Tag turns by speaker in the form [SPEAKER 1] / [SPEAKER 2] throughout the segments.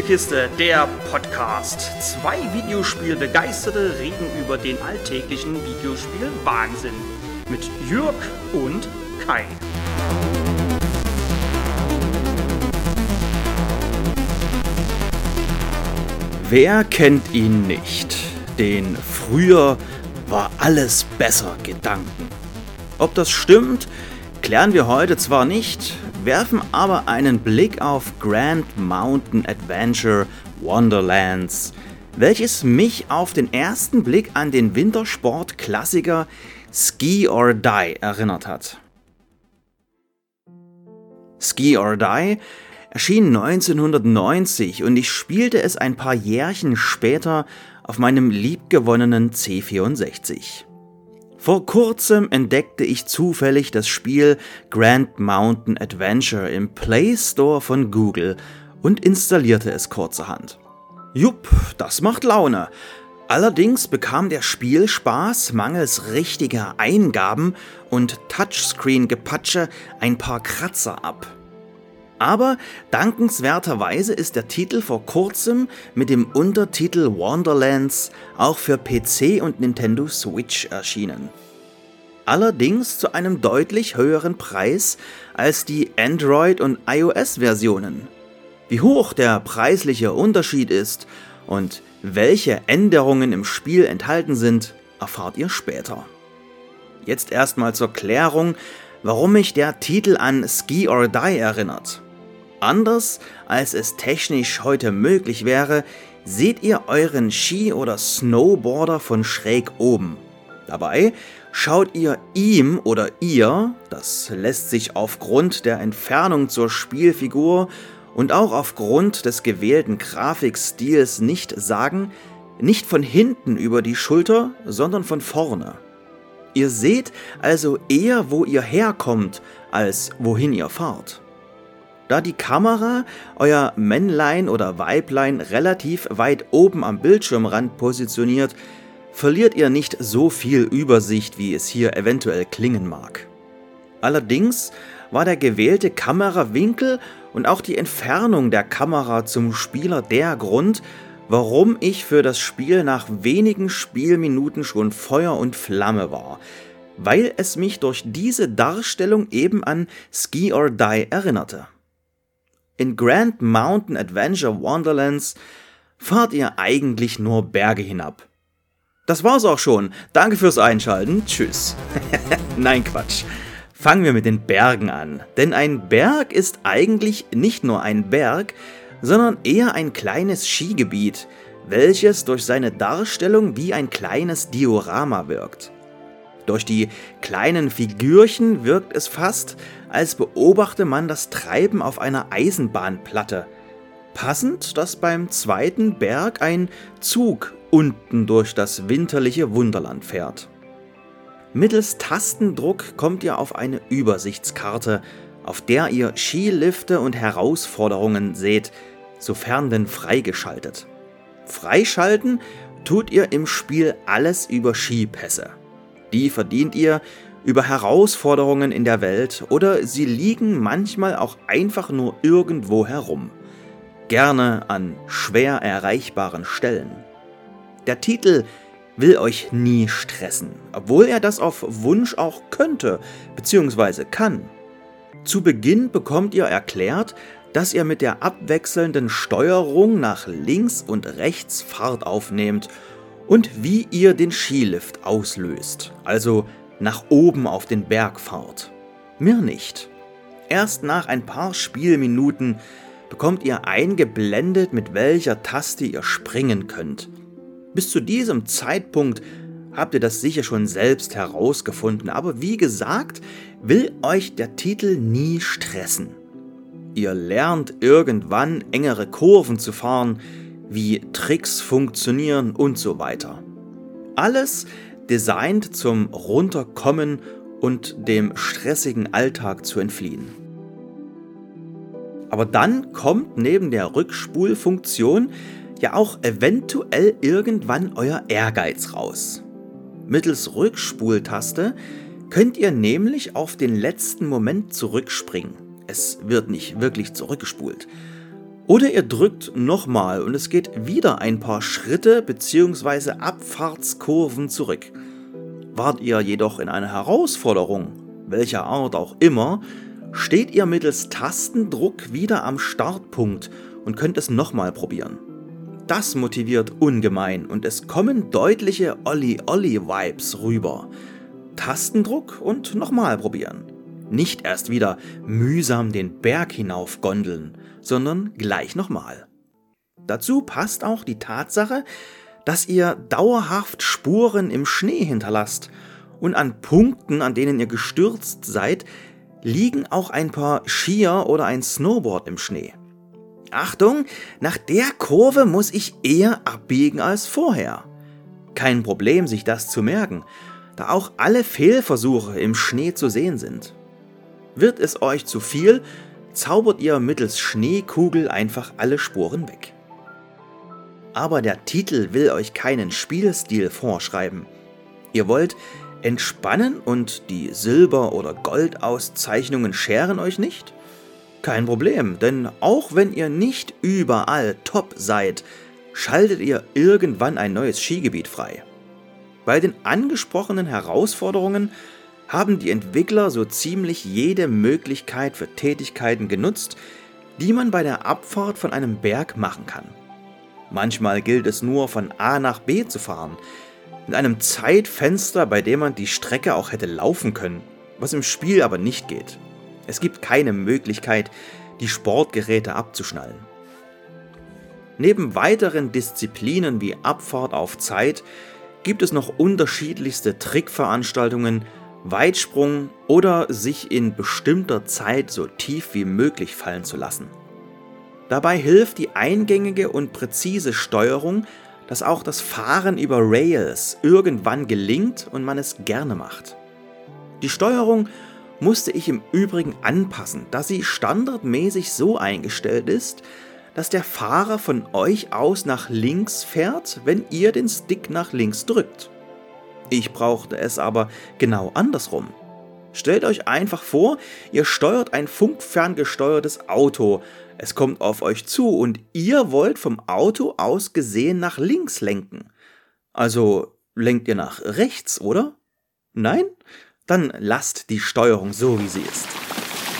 [SPEAKER 1] Spielekiste, der Podcast. Zwei Videospielbegeisterte reden über den alltäglichen Videospiel-Wahnsinn. Mit Jürg und Kai.
[SPEAKER 2] Wer kennt ihn nicht? Den früher war alles besser Gedanken. Ob das stimmt, klären wir heute zwar nicht, werfen aber einen Blick auf Grand Mountain Adventure Wonderlands, welches mich auf den ersten Blick an den Wintersport-Klassiker Ski or Die erinnert hat. Ski or Die erschien 1990 und ich spielte es ein paar Jährchen später auf meinem liebgewonnenen C64. Vor kurzem entdeckte ich zufällig das Spiel Grand Mountain Adventure im Play Store von Google und installierte es kurzerhand. Jupp, das macht Laune. Allerdings bekam der Spielspaß mangels richtiger Eingaben und Touchscreen-Gepatsche ein paar Kratzer ab. Aber dankenswerterweise ist der Titel vor kurzem mit dem Untertitel Wonderlands auch für PC und Nintendo Switch erschienen. Allerdings zu einem deutlich höheren Preis als die Android- und iOS-Versionen. Wie hoch der preisliche Unterschied ist und welche Änderungen im Spiel enthalten sind, erfahrt ihr später. Jetzt erstmal zur Klärung, warum mich der Titel an Ski or Die erinnert. Anders als es technisch heute möglich wäre, seht ihr euren Ski- oder Snowboarder von schräg oben. Dabei schaut ihr ihm oder ihr, das lässt sich aufgrund der Entfernung zur Spielfigur und auch aufgrund des gewählten Grafikstils nicht sagen, nicht von hinten über die Schulter, sondern von vorne. Ihr seht also eher, wo ihr herkommt, als wohin ihr fahrt. Da die Kamera euer Männlein oder Weiblein relativ weit oben am Bildschirmrand positioniert, verliert ihr nicht so viel Übersicht, wie es hier eventuell klingen mag. Allerdings war der gewählte Kamerawinkel und auch die Entfernung der Kamera zum Spieler der Grund, warum ich für das Spiel nach wenigen Spielminuten schon Feuer und Flamme war, weil es mich durch diese Darstellung eben an Ski or Die erinnerte. In Grand Mountain Adventure Wonderlands fahrt ihr eigentlich nur Berge hinab. Das war's auch schon. Danke fürs Einschalten. Tschüss. Nein, Quatsch. Fangen wir mit den Bergen an. Denn ein Berg ist eigentlich nicht nur ein Berg, sondern eher ein kleines Skigebiet, welches durch seine Darstellung wie ein kleines Diorama wirkt. Durch die kleinen Figürchen wirkt es fast, als beobachte man das Treiben auf einer Eisenbahnplatte. Passend, dass beim zweiten Berg ein Zug unten durch das winterliche Wunderland fährt. Mittels Tastendruck kommt ihr auf eine Übersichtskarte, auf der ihr Skilifte und Herausforderungen seht, sofern denn freigeschaltet. Freischalten tut ihr im Spiel alles über Skipässe. Die verdient ihr über Herausforderungen in der Welt oder sie liegen manchmal auch einfach nur irgendwo herum. Gerne an schwer erreichbaren Stellen. Der Titel will euch nie stressen, obwohl er das auf Wunsch auch könnte bzw. kann. Zu Beginn bekommt ihr erklärt, dass ihr mit der abwechselnden Steuerung nach links und rechts Fahrt aufnehmt und wie ihr den Skilift auslöst, also nach oben auf den Berg fahrt. Mir nicht. Erst nach ein paar Spielminuten bekommt ihr eingeblendet, mit welcher Taste ihr springen könnt. Bis zu diesem Zeitpunkt habt ihr das sicher schon selbst herausgefunden, aber wie gesagt, will euch der Titel nie stressen. Ihr lernt irgendwann engere Kurven zu fahren, wie Tricks funktionieren und so weiter. Alles designt zum Runterkommen und dem stressigen Alltag zu entfliehen. Aber dann kommt neben der Rückspulfunktion ja auch eventuell irgendwann euer Ehrgeiz raus. Mittels Rückspultaste könnt ihr nämlich auf den letzten Moment zurückspringen. Es wird nicht wirklich zurückgespult Oder ihr drückt nochmal und es geht wieder ein paar Schritte bzw. Abfahrtskurven zurück. Wart ihr jedoch in einer Herausforderung, welcher Art auch immer, steht ihr mittels Tastendruck wieder am Startpunkt und könnt es nochmal probieren. Das motiviert ungemein und es kommen deutliche Olli-Olli-Vibes rüber. Tastendruck und nochmal probieren. Nicht erst wieder mühsam den Berg hinauf gondeln, sondern gleich nochmal. Dazu passt auch die Tatsache, dass ihr dauerhaft Spuren im Schnee hinterlasst und an Punkten, an denen ihr gestürzt seid, liegen auch ein paar Skier oder ein Snowboard im Schnee. Achtung, nach der Kurve muss ich eher abbiegen als vorher. Kein Problem, sich das zu merken, da auch alle Fehlversuche im Schnee zu sehen sind. Wird es euch zu viel, zaubert ihr mittels Schneekugel einfach alle Spuren weg. Aber der Titel will euch keinen Spielstil vorschreiben. Ihr wollt entspannen und die Silber- oder Goldauszeichnungen scheren euch nicht? Kein Problem, denn auch wenn ihr nicht überall top seid, schaltet ihr irgendwann ein neues Skigebiet frei. Bei den angesprochenen Herausforderungen haben die Entwickler so ziemlich jede Möglichkeit für Tätigkeiten genutzt, die man bei der Abfahrt von einem Berg machen kann. Manchmal gilt es nur von A nach B zu fahren, in einem Zeitfenster, bei dem man die Strecke auch hätte laufen können, was im Spiel aber nicht geht. Es gibt keine Möglichkeit, die Sportgeräte abzuschnallen. Neben weiteren Disziplinen wie Abfahrt auf Zeit gibt es noch unterschiedlichste Trickveranstaltungen, Weitsprung oder sich in bestimmter Zeit so tief wie möglich fallen zu lassen. Dabei hilft die eingängige und präzise Steuerung, dass auch das Fahren über Rails irgendwann gelingt und man es gerne macht. Die Steuerung musste ich im Übrigen anpassen, da sie standardmäßig so eingestellt ist, dass der Fahrer von euch aus nach links fährt, wenn ihr den Stick nach links drückt. Ich brauchte es aber genau andersrum. Stellt euch einfach vor, ihr steuert ein funkferngesteuertes Auto. Es kommt auf euch zu und ihr wollt vom Auto aus gesehen nach links lenken. Also lenkt ihr nach rechts, oder? Nein? Dann lasst die Steuerung so, wie sie ist.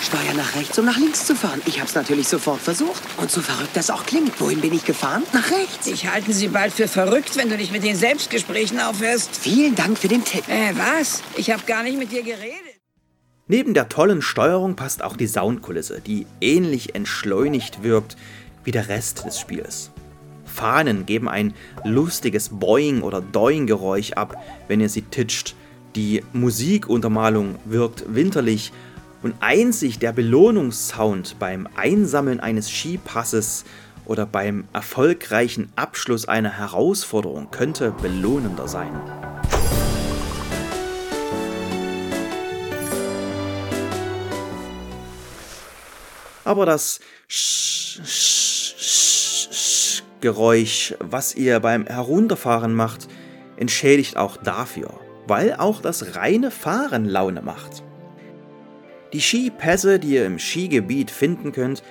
[SPEAKER 3] Steuer nach rechts, um nach links zu fahren. Ich hab's natürlich sofort versucht. Und so verrückt das auch klingt, wohin bin ich gefahren? Nach rechts.
[SPEAKER 4] Ich halte Sie bald für verrückt, wenn du dich mit den Selbstgesprächen aufhörst.
[SPEAKER 3] Vielen Dank für den Tipp.
[SPEAKER 4] Äh, was? Ich habe gar nicht mit dir geredet.
[SPEAKER 2] Neben der tollen Steuerung passt auch die Soundkulisse, die ähnlich entschleunigt wirkt wie der Rest des Spiels. Fahnen geben ein lustiges Boing- oder Doing-Geräusch ab, wenn ihr sie titscht. Die Musikuntermalung wirkt winterlich und einzig der Belohnungssound beim Einsammeln eines Skipasses oder beim erfolgreichen Abschluss einer Herausforderung könnte belohnender sein. Aber das Sch Sch Sch Geräusch, was ihr beim Herunterfahren macht, entschädigt auch dafür, weil auch das reine Fahren Laune macht. Die Skipässe, die ihr im Skigebiet finden könnt,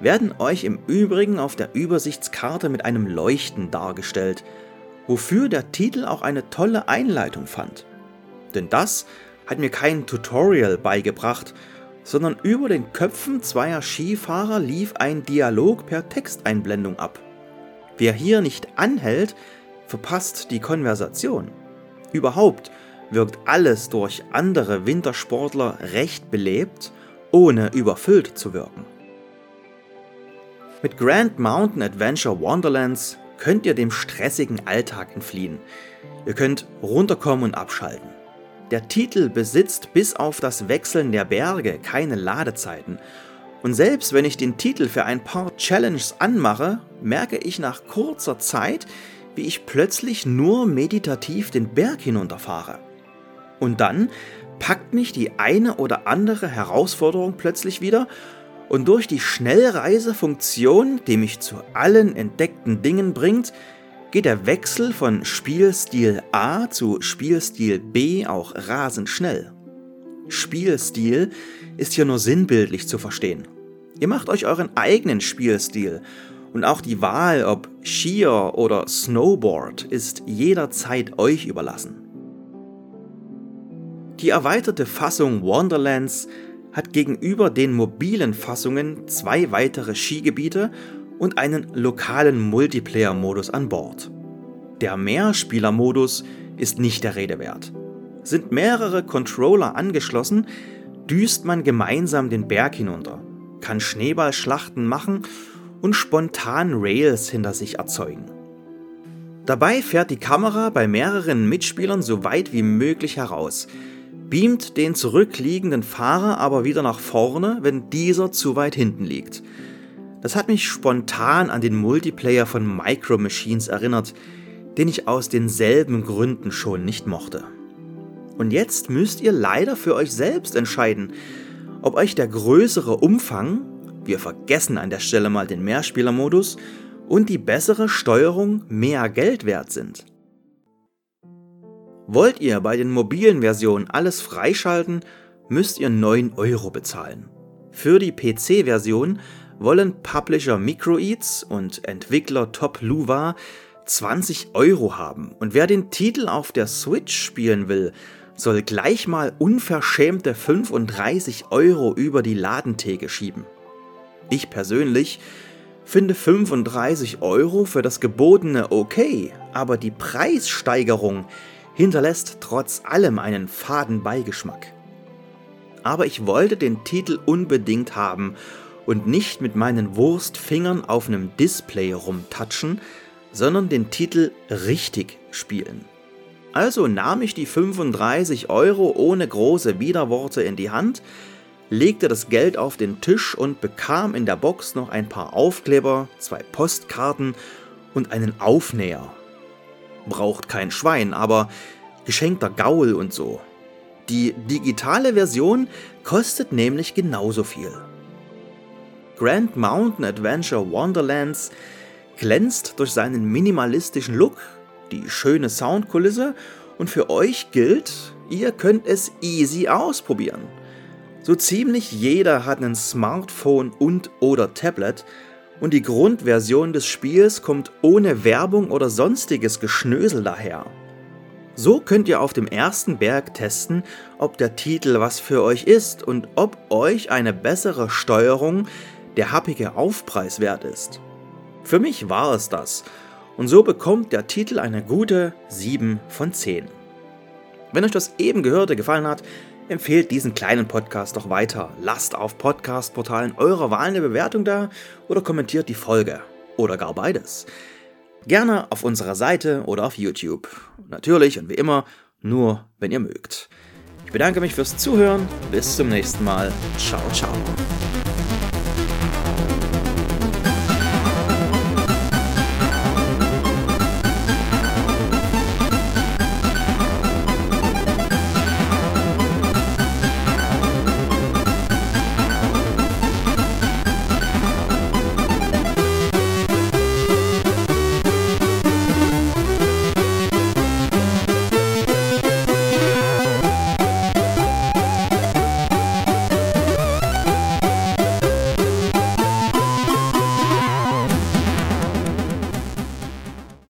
[SPEAKER 2] werden euch im Übrigen auf der Übersichtskarte mit einem Leuchten dargestellt, wofür der Titel auch eine tolle Einleitung fand. Denn das hat mir kein Tutorial beigebracht, sondern über den Köpfen zweier Skifahrer lief ein Dialog per Texteinblendung ab. Wer hier nicht anhält, verpasst die Konversation. Überhaupt wirkt alles durch andere Wintersportler recht belebt, ohne überfüllt zu wirken. Mit Grand Mountain Adventure Wonderlands könnt ihr dem stressigen Alltag entfliehen. Ihr könnt runterkommen und abschalten. Der Titel besitzt bis auf das Wechseln der Berge keine Ladezeiten. Und selbst wenn ich den Titel für ein paar Challenges anmache, merke ich nach kurzer Zeit, wie ich plötzlich nur meditativ den Berg hinunterfahre. Und dann packt mich die eine oder andere Herausforderung plötzlich wieder und durch die Schnellreisefunktion, die mich zu allen entdeckten Dingen bringt, geht der Wechsel von Spielstil A zu Spielstil B auch rasend schnell. Spielstil ist hier nur sinnbildlich zu verstehen. Ihr macht euch euren eigenen Spielstil und auch die Wahl, ob Skier oder Snowboard, ist jederzeit euch überlassen. Die erweiterte Fassung Wonderlands hat gegenüber den mobilen Fassungen zwei weitere Skigebiete und einen lokalen Multiplayer-Modus an Bord. Der Mehrspieler-Modus ist nicht der Rede wert. Sind mehrere Controller angeschlossen, düst man gemeinsam den Berg hinunter, kann Schneeballschlachten machen und spontan Rails hinter sich erzeugen. Dabei fährt die Kamera bei mehreren Mitspielern so weit wie möglich heraus, beamt den zurückliegenden Fahrer aber wieder nach vorne, wenn dieser zu weit hinten liegt. Das hat mich spontan an den Multiplayer von Micro Machines erinnert, den ich aus denselben Gründen schon nicht mochte. Und jetzt müsst ihr leider für euch selbst entscheiden, ob euch der größere Umfang, wir vergessen an der Stelle mal den Mehrspielermodus, und die bessere Steuerung mehr Geld wert sind. Wollt ihr bei den mobilen Versionen alles freischalten, müsst ihr 9 Euro bezahlen. Für die PC-Version wollen Publisher Microeats und Entwickler Top Luva 20 Euro haben. Und wer den Titel auf der Switch spielen will, soll gleich mal unverschämte 35 Euro über die Ladentheke schieben. Ich persönlich finde 35 Euro für das Gebotene okay, aber die Preissteigerung hinterlässt trotz allem einen faden Beigeschmack. Aber ich wollte den Titel unbedingt haben und nicht mit meinen Wurstfingern auf einem Display rumtatschen, sondern den Titel richtig spielen. Also nahm ich die 35 Euro ohne große Widerworte in die Hand, legte das Geld auf den Tisch und bekam in der Box noch ein paar Aufkleber, zwei Postkarten und einen Aufnäher braucht kein Schwein, aber geschenkter Gaul und so. Die digitale Version kostet nämlich genauso viel. Grand Mountain Adventure Wonderlands glänzt durch seinen minimalistischen Look, die schöne Soundkulisse und für euch gilt, ihr könnt es easy ausprobieren. So ziemlich jeder hat ein Smartphone und oder Tablet und die Grundversion des Spiels kommt ohne Werbung oder sonstiges Geschnösel daher. So könnt ihr auf dem ersten Berg testen, ob der Titel was für euch ist und ob euch eine bessere Steuerung der happige Aufpreis wert ist. Für mich war es das und so bekommt der Titel eine gute 7 von 10. Wenn euch das eben Gehörte gefallen hat, Empfehlt diesen kleinen Podcast doch weiter. Lasst auf Podcast-Portalen eurer Wahl eine Bewertung da oder kommentiert die Folge. Oder gar beides. Gerne auf unserer Seite oder auf YouTube. Natürlich und wie immer nur, wenn ihr mögt. Ich bedanke mich fürs Zuhören. Bis zum nächsten Mal. Ciao, ciao.